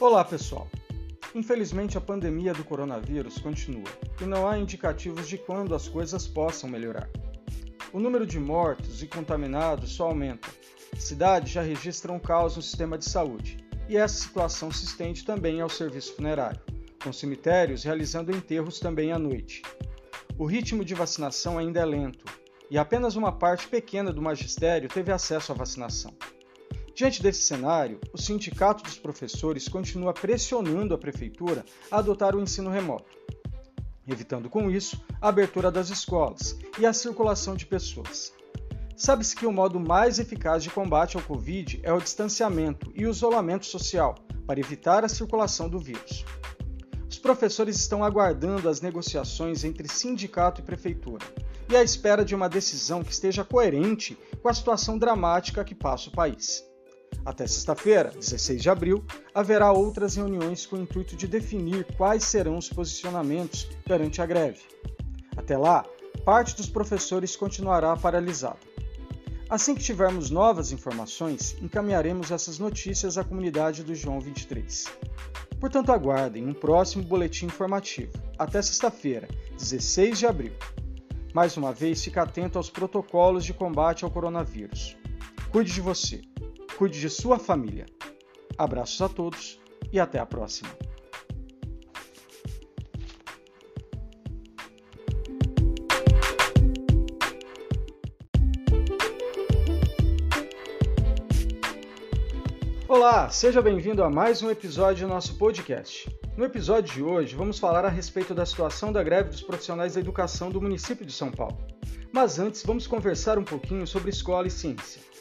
Olá, pessoal. Infelizmente, a pandemia do coronavírus continua e não há indicativos de quando as coisas possam melhorar. O número de mortos e contaminados só aumenta. Cidades já registram caos no sistema de saúde e essa situação se estende também ao serviço funerário, com cemitérios realizando enterros também à noite. O ritmo de vacinação ainda é lento e apenas uma parte pequena do magistério teve acesso à vacinação. Diante desse cenário, o Sindicato dos Professores continua pressionando a Prefeitura a adotar o ensino remoto, evitando com isso a abertura das escolas e a circulação de pessoas. Sabe-se que o modo mais eficaz de combate ao Covid é o distanciamento e o isolamento social, para evitar a circulação do vírus. Os professores estão aguardando as negociações entre sindicato e prefeitura e à espera de uma decisão que esteja coerente com a situação dramática que passa o país. Até sexta-feira, 16 de abril, haverá outras reuniões com o intuito de definir quais serão os posicionamentos perante a greve. Até lá, parte dos professores continuará paralisada. Assim que tivermos novas informações, encaminharemos essas notícias à comunidade do João 23. Portanto, aguardem um próximo boletim informativo. Até sexta-feira, 16 de abril. Mais uma vez, fique atento aos protocolos de combate ao coronavírus. Cuide de você cuide de sua família. Abraços a todos e até a próxima. Olá, seja bem-vindo a mais um episódio do nosso podcast. No episódio de hoje, vamos falar a respeito da situação da greve dos profissionais da educação do município de São Paulo. Mas antes, vamos conversar um pouquinho sobre escola e ciência.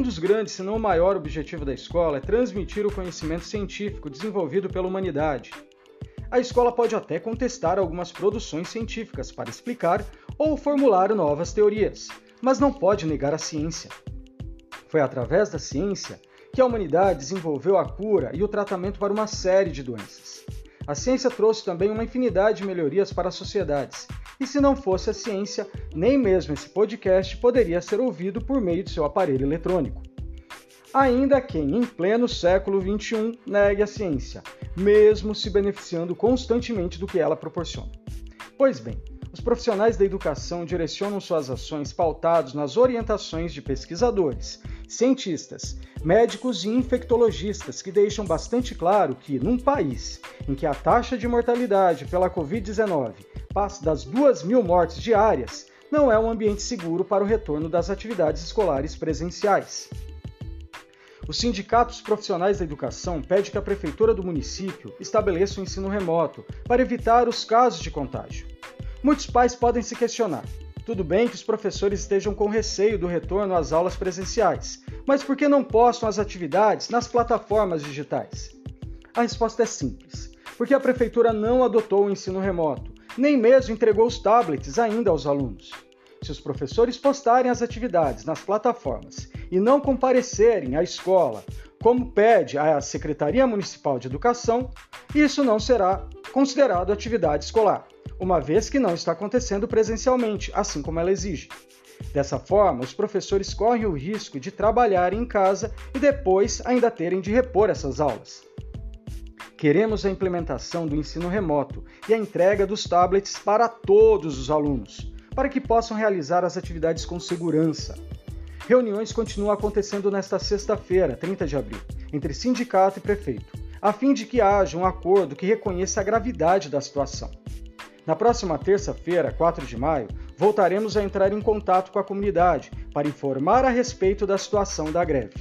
Um dos grandes, se não o maior objetivo da escola é transmitir o conhecimento científico desenvolvido pela humanidade. A escola pode até contestar algumas produções científicas para explicar ou formular novas teorias, mas não pode negar a ciência. Foi através da ciência que a humanidade desenvolveu a cura e o tratamento para uma série de doenças. A ciência trouxe também uma infinidade de melhorias para as sociedades, e se não fosse a ciência, nem mesmo esse podcast poderia ser ouvido por meio de seu aparelho eletrônico. Ainda quem, em pleno século XXI, negue a ciência, mesmo se beneficiando constantemente do que ela proporciona. Pois bem, os profissionais da educação direcionam suas ações pautados nas orientações de pesquisadores, cientistas, médicos e infectologistas que deixam bastante claro que, num país em que a taxa de mortalidade pela Covid-19 passa das 2 mil mortes diárias, não é um ambiente seguro para o retorno das atividades escolares presenciais. Os sindicatos profissionais da educação pedem que a prefeitura do município estabeleça o ensino remoto para evitar os casos de contágio. Muitos pais podem se questionar: tudo bem que os professores estejam com receio do retorno às aulas presenciais, mas por que não postam as atividades nas plataformas digitais? A resposta é simples: porque a prefeitura não adotou o ensino remoto nem mesmo entregou os tablets ainda aos alunos. Se os professores postarem as atividades nas plataformas e não comparecerem à escola, como pede a Secretaria Municipal de Educação, isso não será considerado atividade escolar, uma vez que não está acontecendo presencialmente, assim como ela exige. Dessa forma, os professores correm o risco de trabalhar em casa e depois ainda terem de repor essas aulas. Queremos a implementação do ensino remoto e a entrega dos tablets para todos os alunos, para que possam realizar as atividades com segurança. Reuniões continuam acontecendo nesta sexta-feira, 30 de abril, entre sindicato e prefeito, a fim de que haja um acordo que reconheça a gravidade da situação. Na próxima terça-feira, 4 de maio, voltaremos a entrar em contato com a comunidade para informar a respeito da situação da greve.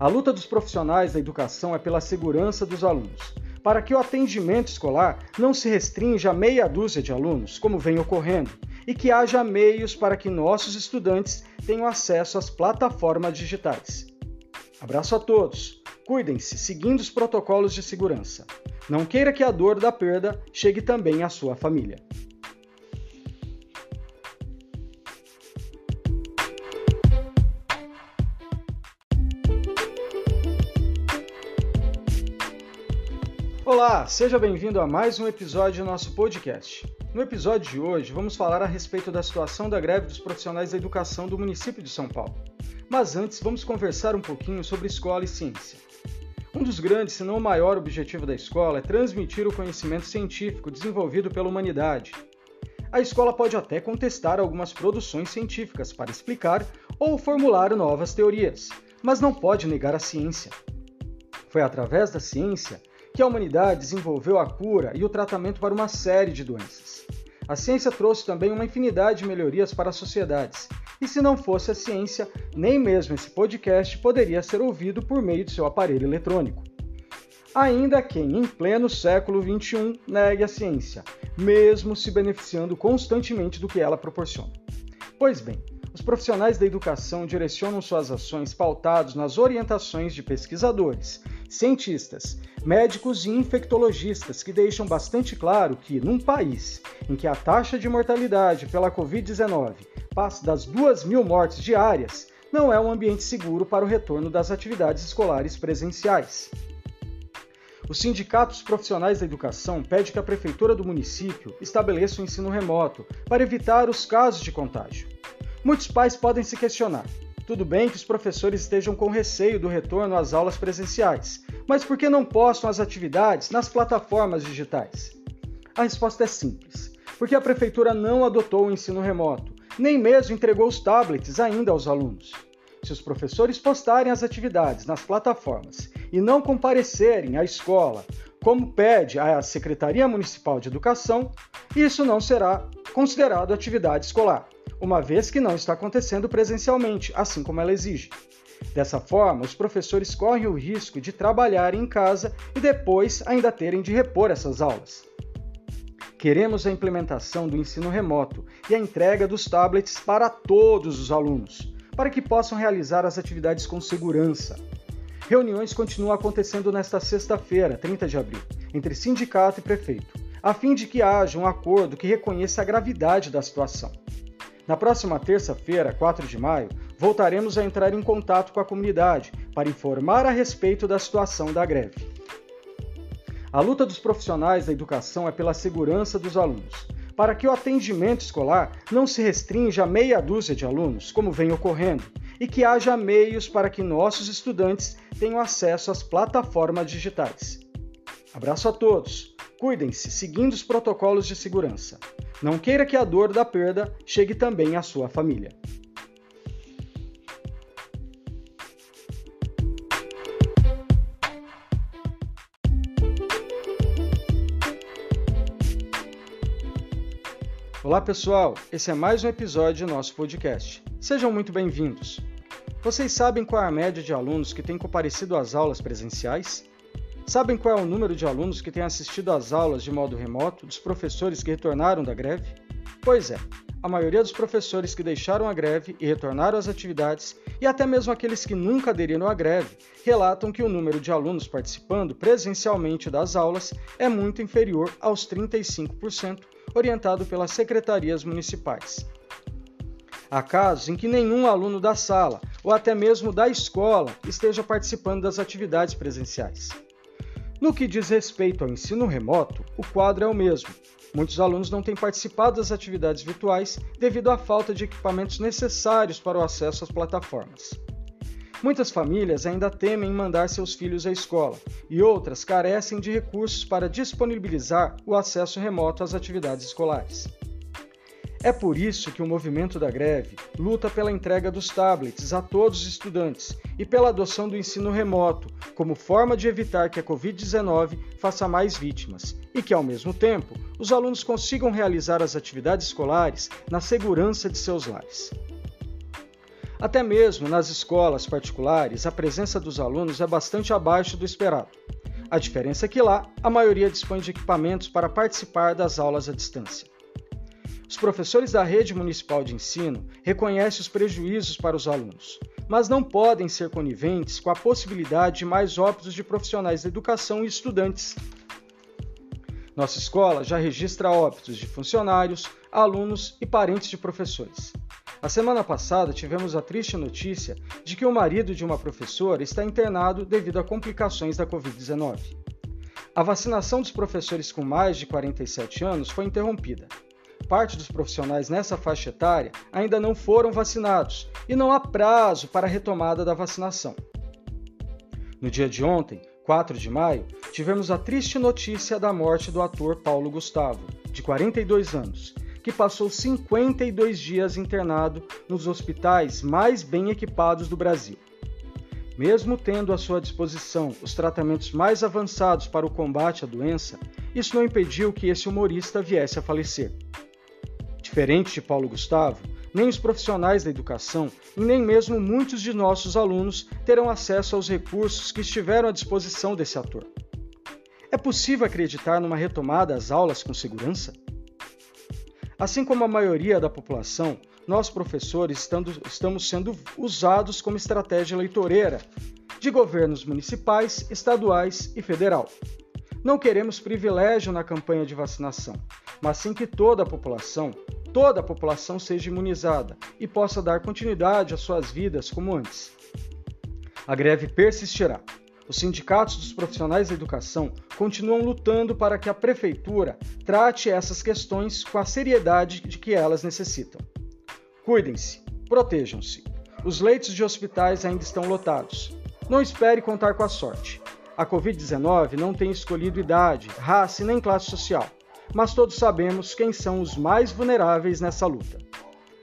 A luta dos profissionais da educação é pela segurança dos alunos, para que o atendimento escolar não se restrinja a meia dúzia de alunos, como vem ocorrendo, e que haja meios para que nossos estudantes tenham acesso às plataformas digitais. Abraço a todos. Cuidem-se seguindo os protocolos de segurança. Não queira que a dor da perda chegue também à sua família. Seja bem-vindo a mais um episódio do nosso podcast. No episódio de hoje, vamos falar a respeito da situação da greve dos profissionais da educação do município de São Paulo. Mas antes, vamos conversar um pouquinho sobre escola e ciência. Um dos grandes, se não o maior objetivo da escola é transmitir o conhecimento científico desenvolvido pela humanidade. A escola pode até contestar algumas produções científicas para explicar ou formular novas teorias, mas não pode negar a ciência. Foi através da ciência que a humanidade desenvolveu a cura e o tratamento para uma série de doenças. A ciência trouxe também uma infinidade de melhorias para as sociedades, e se não fosse a ciência, nem mesmo esse podcast poderia ser ouvido por meio de seu aparelho eletrônico. Ainda quem, em pleno século XXI, negue a ciência, mesmo se beneficiando constantemente do que ela proporciona. Pois bem, os profissionais da educação direcionam suas ações pautados nas orientações de pesquisadores, cientistas, médicos e infectologistas que deixam bastante claro que, num país em que a taxa de mortalidade pela Covid-19 passa das 2 mil mortes diárias, não é um ambiente seguro para o retorno das atividades escolares presenciais. Os sindicatos profissionais da educação pedem que a prefeitura do município estabeleça o ensino remoto para evitar os casos de contágio. Muitos pais podem se questionar: tudo bem que os professores estejam com receio do retorno às aulas presenciais, mas por que não postam as atividades nas plataformas digitais? A resposta é simples: porque a prefeitura não adotou o ensino remoto, nem mesmo entregou os tablets ainda aos alunos. Se os professores postarem as atividades nas plataformas e não comparecerem à escola, como pede a Secretaria Municipal de Educação, isso não será considerado atividade escolar uma vez que não está acontecendo presencialmente, assim como ela exige. Dessa forma, os professores correm o risco de trabalharem em casa e depois ainda terem de repor essas aulas. Queremos a implementação do ensino remoto e a entrega dos tablets para todos os alunos, para que possam realizar as atividades com segurança. Reuniões continuam acontecendo nesta sexta-feira, 30 de abril, entre sindicato e prefeito, a fim de que haja um acordo que reconheça a gravidade da situação. Na próxima terça-feira, 4 de maio, voltaremos a entrar em contato com a comunidade para informar a respeito da situação da greve. A luta dos profissionais da educação é pela segurança dos alunos, para que o atendimento escolar não se restrinja a meia dúzia de alunos, como vem ocorrendo, e que haja meios para que nossos estudantes tenham acesso às plataformas digitais. Abraço a todos! Cuidem-se seguindo os protocolos de segurança. Não queira que a dor da perda chegue também à sua família. Olá pessoal, esse é mais um episódio do nosso podcast. Sejam muito bem-vindos. Vocês sabem qual é a média de alunos que têm comparecido às aulas presenciais? Sabem qual é o número de alunos que têm assistido às aulas de modo remoto, dos professores que retornaram da greve? Pois é, a maioria dos professores que deixaram a greve e retornaram às atividades, e até mesmo aqueles que nunca aderiram à greve, relatam que o número de alunos participando presencialmente das aulas é muito inferior aos 35%, orientado pelas secretarias municipais. Há casos em que nenhum aluno da sala ou até mesmo da escola esteja participando das atividades presenciais. No que diz respeito ao ensino remoto, o quadro é o mesmo. Muitos alunos não têm participado das atividades virtuais devido à falta de equipamentos necessários para o acesso às plataformas. Muitas famílias ainda temem mandar seus filhos à escola e outras carecem de recursos para disponibilizar o acesso remoto às atividades escolares. É por isso que o movimento da greve luta pela entrega dos tablets a todos os estudantes e pela adoção do ensino remoto como forma de evitar que a Covid-19 faça mais vítimas e que, ao mesmo tempo, os alunos consigam realizar as atividades escolares na segurança de seus lares. Até mesmo nas escolas particulares, a presença dos alunos é bastante abaixo do esperado. A diferença é que lá, a maioria dispõe de equipamentos para participar das aulas à distância. Os professores da rede municipal de ensino reconhecem os prejuízos para os alunos, mas não podem ser coniventes com a possibilidade de mais óbitos de profissionais da educação e estudantes. Nossa escola já registra óbitos de funcionários, alunos e parentes de professores. A semana passada tivemos a triste notícia de que o marido de uma professora está internado devido a complicações da Covid-19. A vacinação dos professores com mais de 47 anos foi interrompida parte dos profissionais nessa faixa etária ainda não foram vacinados e não há prazo para a retomada da vacinação. No dia de ontem, 4 de maio, tivemos a triste notícia da morte do ator Paulo Gustavo, de 42 anos, que passou 52 dias internado nos hospitais mais bem equipados do Brasil. Mesmo tendo à sua disposição os tratamentos mais avançados para o combate à doença, isso não impediu que esse humorista viesse a falecer. Diferente de Paulo Gustavo, nem os profissionais da educação e nem mesmo muitos de nossos alunos terão acesso aos recursos que estiveram à disposição desse ator. É possível acreditar numa retomada às aulas com segurança? Assim como a maioria da população, nós professores estamos sendo usados como estratégia eleitoreira de governos municipais, estaduais e federal. Não queremos privilégio na campanha de vacinação, mas sim que toda a população, toda a população seja imunizada e possa dar continuidade às suas vidas como antes. A greve persistirá. Os sindicatos dos profissionais da educação continuam lutando para que a prefeitura trate essas questões com a seriedade de que elas necessitam. Cuidem-se, protejam-se. Os leitos de hospitais ainda estão lotados. Não espere contar com a sorte. A Covid-19 não tem escolhido idade, raça nem classe social mas todos sabemos quem são os mais vulneráveis nessa luta.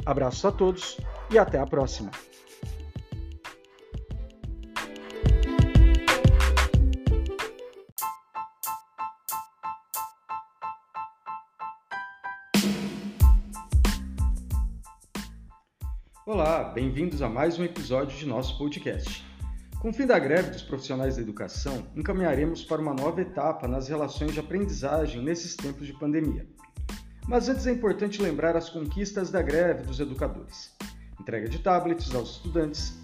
Abraços a todos e até a próxima! Olá, bem-vindos a mais um episódio de nosso podcast. Com o fim da greve dos profissionais da educação, encaminharemos para uma nova etapa nas relações de aprendizagem nesses tempos de pandemia. Mas antes é importante lembrar as conquistas da greve dos educadores: entrega de tablets aos estudantes,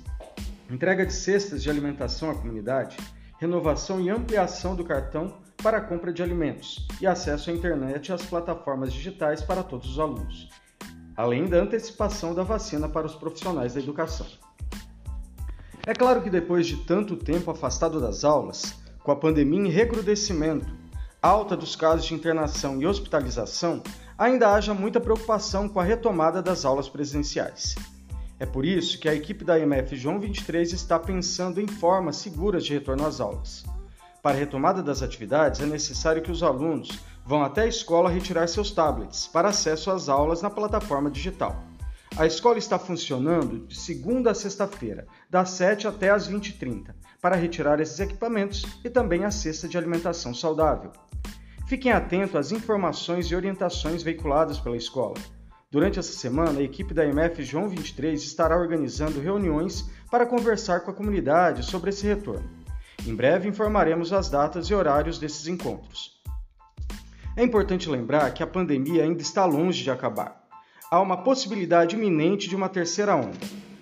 entrega de cestas de alimentação à comunidade, renovação e ampliação do cartão para a compra de alimentos e acesso à internet e às plataformas digitais para todos os alunos, além da antecipação da vacina para os profissionais da educação. É claro que depois de tanto tempo afastado das aulas, com a pandemia em recrudescimento, alta dos casos de internação e hospitalização, ainda haja muita preocupação com a retomada das aulas presenciais. É por isso que a equipe da IMF João 23 está pensando em formas seguras de retorno às aulas. Para a retomada das atividades, é necessário que os alunos vão até a escola retirar seus tablets para acesso às aulas na plataforma digital. A escola está funcionando de segunda a sexta-feira, das 7 até as 20h30, para retirar esses equipamentos e também a cesta de alimentação saudável. Fiquem atentos às informações e orientações veiculadas pela escola. Durante essa semana, a equipe da MF João 23 estará organizando reuniões para conversar com a comunidade sobre esse retorno. Em breve informaremos as datas e horários desses encontros. É importante lembrar que a pandemia ainda está longe de acabar há uma possibilidade iminente de uma terceira onda,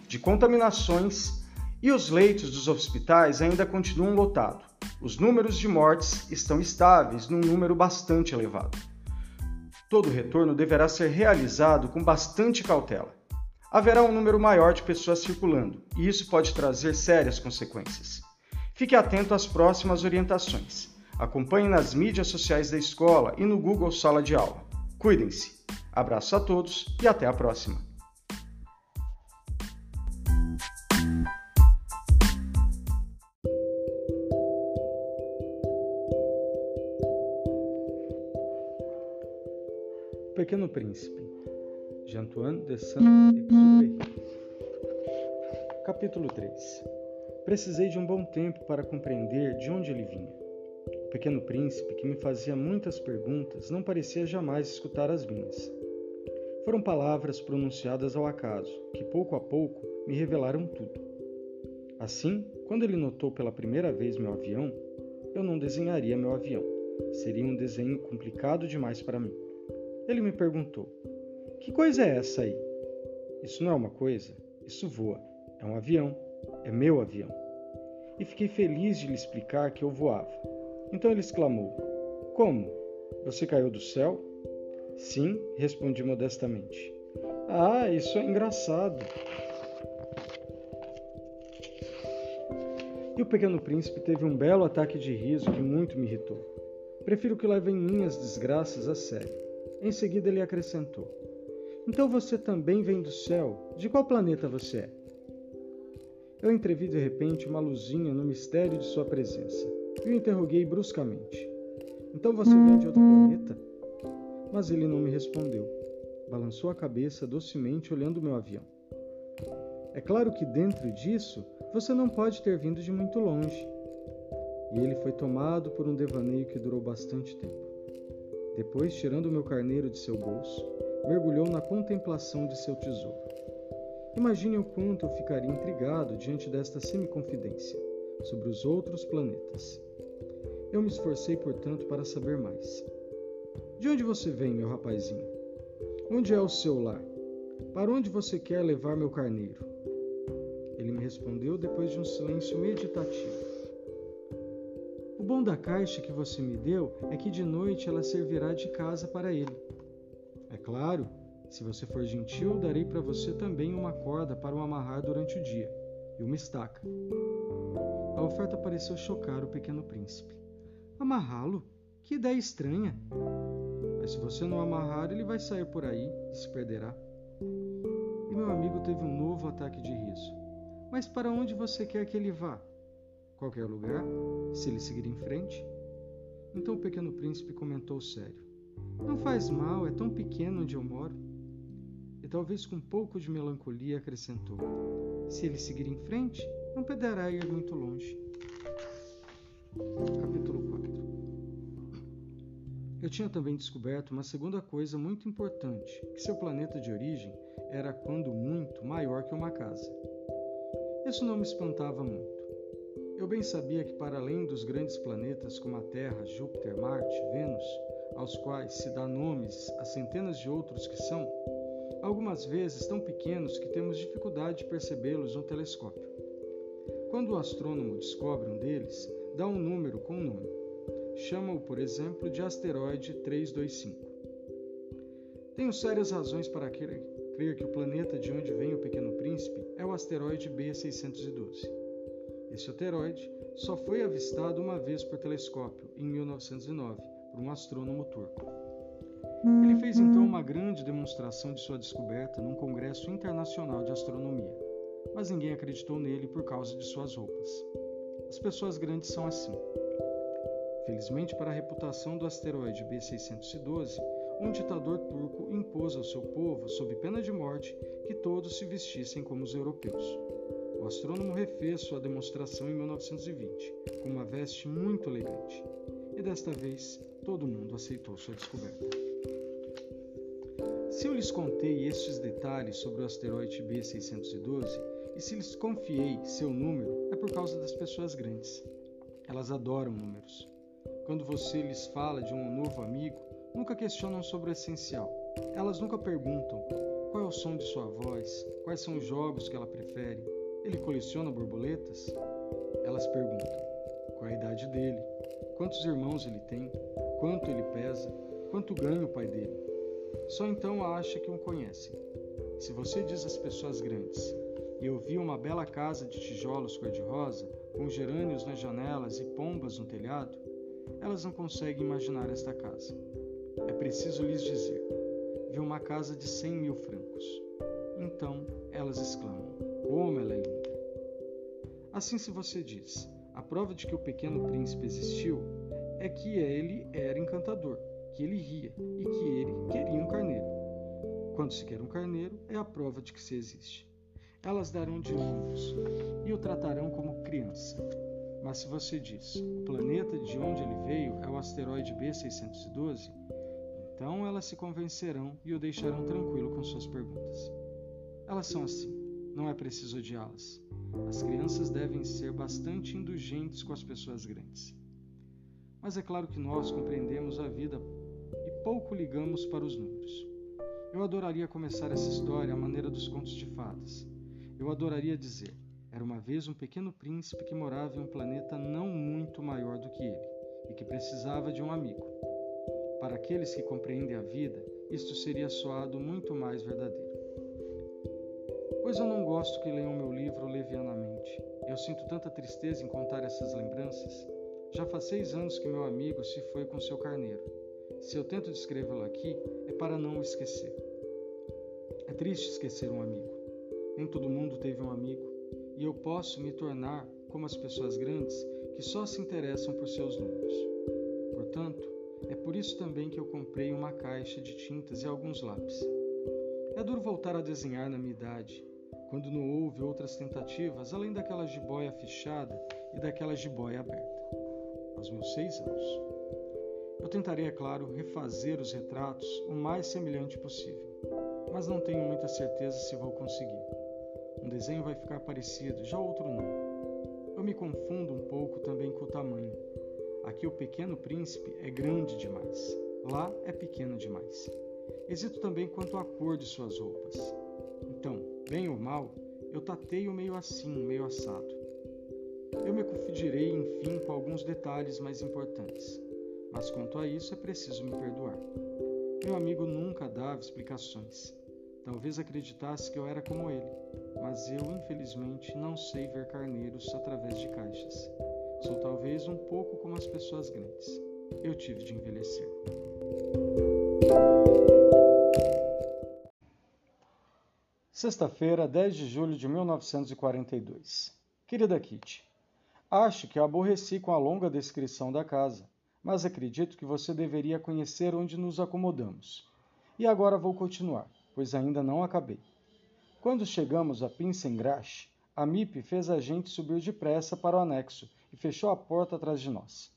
de contaminações e os leitos dos hospitais ainda continuam lotados. Os números de mortes estão estáveis num número bastante elevado. Todo retorno deverá ser realizado com bastante cautela. Haverá um número maior de pessoas circulando e isso pode trazer sérias consequências. Fique atento às próximas orientações. Acompanhe nas mídias sociais da escola e no Google Sala de Aula. Cuidem-se! Abraço a todos e até a próxima! Pequeno Príncipe, de Antoine de Saint-Exupéry. Capítulo 3 Precisei de um bom tempo para compreender de onde ele vinha. O pequeno príncipe, que me fazia muitas perguntas, não parecia jamais escutar as minhas. Foram palavras pronunciadas ao acaso, que pouco a pouco me revelaram tudo. Assim, quando ele notou pela primeira vez meu avião, eu não desenharia meu avião. Seria um desenho complicado demais para mim. Ele me perguntou: Que coisa é essa aí? Isso não é uma coisa, isso voa. É um avião. É meu avião. E fiquei feliz de lhe explicar que eu voava. Então ele exclamou: Como? Você caiu do céu? Sim, respondi modestamente. Ah, isso é engraçado. E o pequeno príncipe teve um belo ataque de riso que muito me irritou. Prefiro que levem minhas desgraças a sério. Em seguida ele acrescentou: Então você também vem do céu? De qual planeta você é? Eu entrevi de repente uma luzinha no mistério de sua presença. e o interroguei bruscamente. Então você vem de outro planeta? Mas ele não me respondeu. Balançou a cabeça docemente olhando meu avião. É claro que dentro disso você não pode ter vindo de muito longe. E ele foi tomado por um devaneio que durou bastante tempo. Depois, tirando meu carneiro de seu bolso, mergulhou na contemplação de seu tesouro. Imagine o quanto eu ficaria intrigado diante desta semi-confidência sobre os outros planetas. Eu me esforcei, portanto, para saber mais. De onde você vem, meu rapazinho? Onde é o seu lar? Para onde você quer levar meu carneiro? Ele me respondeu depois de um silêncio meditativo. O bom da caixa que você me deu é que de noite ela servirá de casa para ele. É claro, se você for gentil, darei para você também uma corda para o amarrar durante o dia e uma estaca. A oferta pareceu chocar o pequeno príncipe. Amarrá-lo? Que ideia estranha! Se você não amarrar, ele vai sair por aí e se perderá. E meu amigo teve um novo ataque de riso. Mas para onde você quer que ele vá? Qualquer lugar, se ele seguir em frente? Então o pequeno príncipe comentou sério: Não faz mal, é tão pequeno onde eu moro talvez com um pouco de melancolia acrescentou: Se ele seguir em frente, não poderá ir muito longe. Capítulo 4 Eu tinha também descoberto uma segunda coisa muito importante: que seu planeta de origem era, quando muito, maior que uma casa. Isso não me espantava muito. Eu bem sabia que, para além dos grandes planetas como a Terra, Júpiter, Marte, Vênus, aos quais se dá nomes a centenas de outros que são, algumas vezes tão pequenos que temos dificuldade de percebê-los no telescópio. Quando o astrônomo descobre um deles, dá um número com o um nome. Chama-o, por exemplo, de asteroide 325. Tenho sérias razões para crer que o planeta de onde vem o Pequeno Príncipe é o asteroide B612. Esse asteroide só foi avistado uma vez por telescópio, em 1909, por um astrônomo turco. Ele fez então uma grande demonstração de sua descoberta num congresso internacional de astronomia, mas ninguém acreditou nele por causa de suas roupas. As pessoas grandes são assim. Felizmente para a reputação do asteroide B612, um ditador turco impôs ao seu povo, sob pena de morte, que todos se vestissem como os europeus. O astrônomo refez sua demonstração em 1920, com uma veste muito elegante. E desta vez, todo mundo aceitou sua descoberta. Se eu lhes contei estes detalhes sobre o asteroide B612 e se lhes confiei seu número, é por causa das pessoas grandes. Elas adoram números. Quando você lhes fala de um novo amigo, nunca questionam sobre o essencial. Elas nunca perguntam qual é o som de sua voz, quais são os jogos que ela prefere, ele coleciona borboletas? Elas perguntam qual é a idade dele, quantos irmãos ele tem, quanto ele pesa, quanto ganha o pai dele. Só então acha que o conhecem. Se você diz às pessoas grandes, eu vi uma bela casa de tijolos cor-de-rosa, com gerânios nas janelas e pombas no telhado, elas não conseguem imaginar esta casa. É preciso lhes dizer, vi uma casa de cem mil francos. Então elas exclamam, como ela é linda! Assim, se você diz, a prova de que o pequeno príncipe existiu é que ele era encantador que ele ria e que ele queria um carneiro. Quando se quer um carneiro, é a prova de que se existe. Elas darão de ombros e o tratarão como criança. Mas se você diz, o planeta de onde ele veio é o asteroide B612, então elas se convencerão e o deixarão tranquilo com suas perguntas. Elas são assim, não é preciso odiá-las. As crianças devem ser bastante indulgentes com as pessoas grandes. Mas é claro que nós compreendemos a vida pouco ligamos para os números. Eu adoraria começar essa história à maneira dos contos de fadas. Eu adoraria dizer: era uma vez um pequeno príncipe que morava em um planeta não muito maior do que ele e que precisava de um amigo. Para aqueles que compreendem a vida, isto seria soado muito mais verdadeiro. Pois eu não gosto que leiam meu livro levianamente. Eu sinto tanta tristeza em contar essas lembranças. Já faz seis anos que meu amigo se foi com seu carneiro se eu tento descrevê-lo aqui, é para não o esquecer. É triste esquecer um amigo. Nem todo mundo teve um amigo, e eu posso me tornar como as pessoas grandes que só se interessam por seus números. Portanto, é por isso também que eu comprei uma caixa de tintas e alguns lápis. É duro voltar a desenhar na minha idade, quando não houve outras tentativas além daquela jiboia fechada e daquela jiboia aberta. Aos meus seis anos. Eu tentarei, é claro, refazer os retratos o mais semelhante possível, mas não tenho muita certeza se vou conseguir. Um desenho vai ficar parecido, já outro não. Eu me confundo um pouco também com o tamanho. Aqui o pequeno príncipe é grande demais, lá é pequeno demais. Hesito também quanto à cor de suas roupas. Então, bem ou mal, eu tateio meio assim, meio assado. Eu me confundirei, enfim, com alguns detalhes mais importantes. Mas quanto a isso é preciso me perdoar. Meu amigo nunca dava explicações. Talvez acreditasse que eu era como ele, mas eu, infelizmente, não sei ver carneiros através de caixas. Sou talvez um pouco como as pessoas grandes. Eu tive de envelhecer. Sexta-feira, 10 de julho de 1942. Querida Kitty, acho que aborreci com a longa descrição da casa mas acredito que você deveria conhecer onde nos acomodamos. E agora vou continuar, pois ainda não acabei. Quando chegamos a Pinsengrash, a MIP fez a gente subir depressa para o anexo e fechou a porta atrás de nós.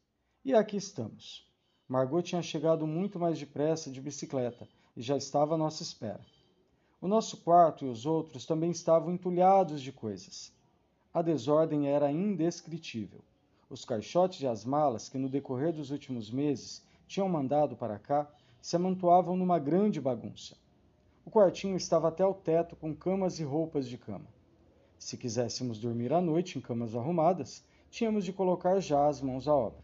E aqui estamos. Margot tinha chegado muito mais depressa de bicicleta e já estava à nossa espera. O nosso quarto e os outros também estavam entulhados de coisas. A desordem era indescritível. Os caixotes e as malas que no decorrer dos últimos meses tinham mandado para cá se amontoavam numa grande bagunça. O quartinho estava até o teto com camas e roupas de cama. Se quiséssemos dormir à noite em camas arrumadas, tínhamos de colocar já as mãos à obra.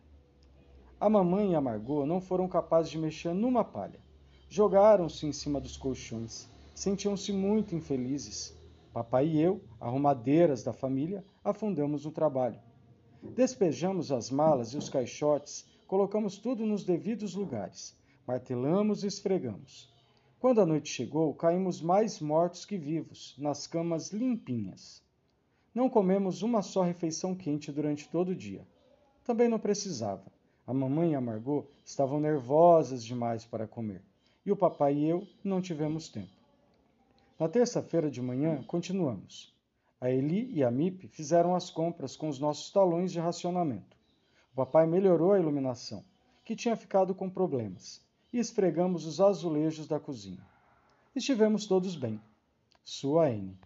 A mamãe e a Margot não foram capazes de mexer numa palha. Jogaram-se em cima dos colchões. Sentiam-se muito infelizes. Papai e eu, arrumadeiras da família, afundamos no trabalho. Despejamos as malas e os caixotes, colocamos tudo nos devidos lugares, martelamos e esfregamos. Quando a noite chegou, caímos mais mortos que vivos, nas camas limpinhas. Não comemos uma só refeição quente durante todo o dia. Também não precisava. A mamãe e a Margot estavam nervosas demais para comer, e o papai e eu não tivemos tempo. Na terça-feira de manhã, continuamos. A Eli e a MIP fizeram as compras com os nossos talões de racionamento. O papai melhorou a iluminação, que tinha ficado com problemas, e esfregamos os azulejos da cozinha. Estivemos todos bem. Sua N.